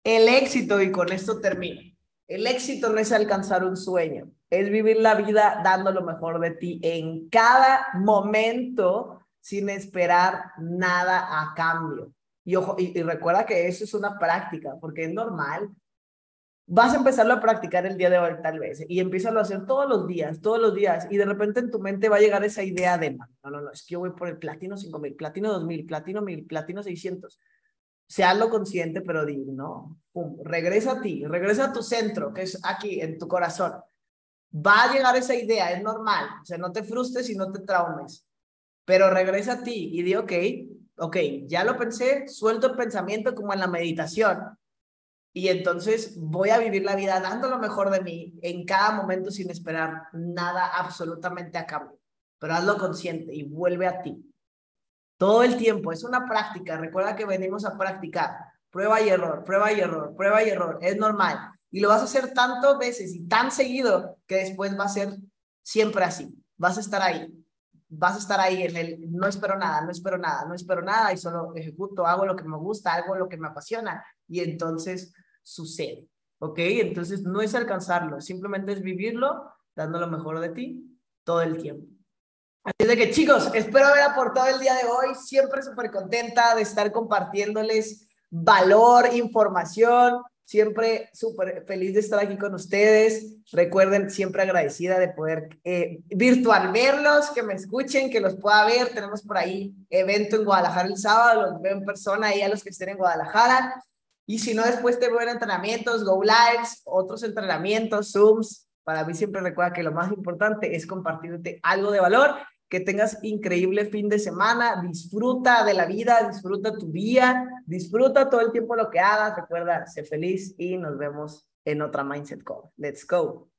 El éxito, y con esto termino, el éxito no es alcanzar un sueño, es vivir la vida dando lo mejor de ti en cada momento sin esperar nada a cambio. Y, ojo, y, recuerda que eso es una práctica, porque es normal. Vas a empezarlo a practicar el día de hoy tal vez y empieza a hacer todos los días, todos los días y de repente en tu mente va a llegar esa idea de, no, no, no, es que yo voy por el platino 5000, platino 2000, platino 1000, platino 600 lo consciente, pero di, no, regresa a ti, regresa a tu centro, que es aquí, en tu corazón. Va a llegar esa idea, es normal, o sea, no te frustres y no te traumes, pero regresa a ti y di, ok, ok, ya lo pensé, suelto el pensamiento como en la meditación y entonces voy a vivir la vida dando lo mejor de mí en cada momento sin esperar nada absolutamente a cambio, pero hazlo consciente y vuelve a ti. Todo el tiempo, es una práctica. Recuerda que venimos a practicar. Prueba y error, prueba y error, prueba y error. Es normal. Y lo vas a hacer tantas veces y tan seguido que después va a ser siempre así. Vas a estar ahí. Vas a estar ahí en el no espero nada, no espero nada, no espero nada y solo ejecuto, hago lo que me gusta, hago lo que me apasiona y entonces sucede. ¿Ok? Entonces no es alcanzarlo, simplemente es vivirlo dando lo mejor de ti todo el tiempo. Así de que chicos, espero haber aportado el día de hoy. Siempre súper contenta de estar compartiéndoles valor, información. Siempre súper feliz de estar aquí con ustedes. Recuerden, siempre agradecida de poder eh, virtual verlos, que me escuchen, que los pueda ver. Tenemos por ahí evento en Guadalajara el sábado, los veo en persona ahí a los que estén en Guadalajara. Y si no, después te veo en entrenamientos, Go Lives, otros entrenamientos, Zooms. Para mí siempre recuerda que lo más importante es compartirte algo de valor que tengas increíble fin de semana, disfruta de la vida, disfruta tu día, disfruta todo el tiempo lo que hagas, recuerda, sé feliz y nos vemos en otra Mindset Call. Let's go.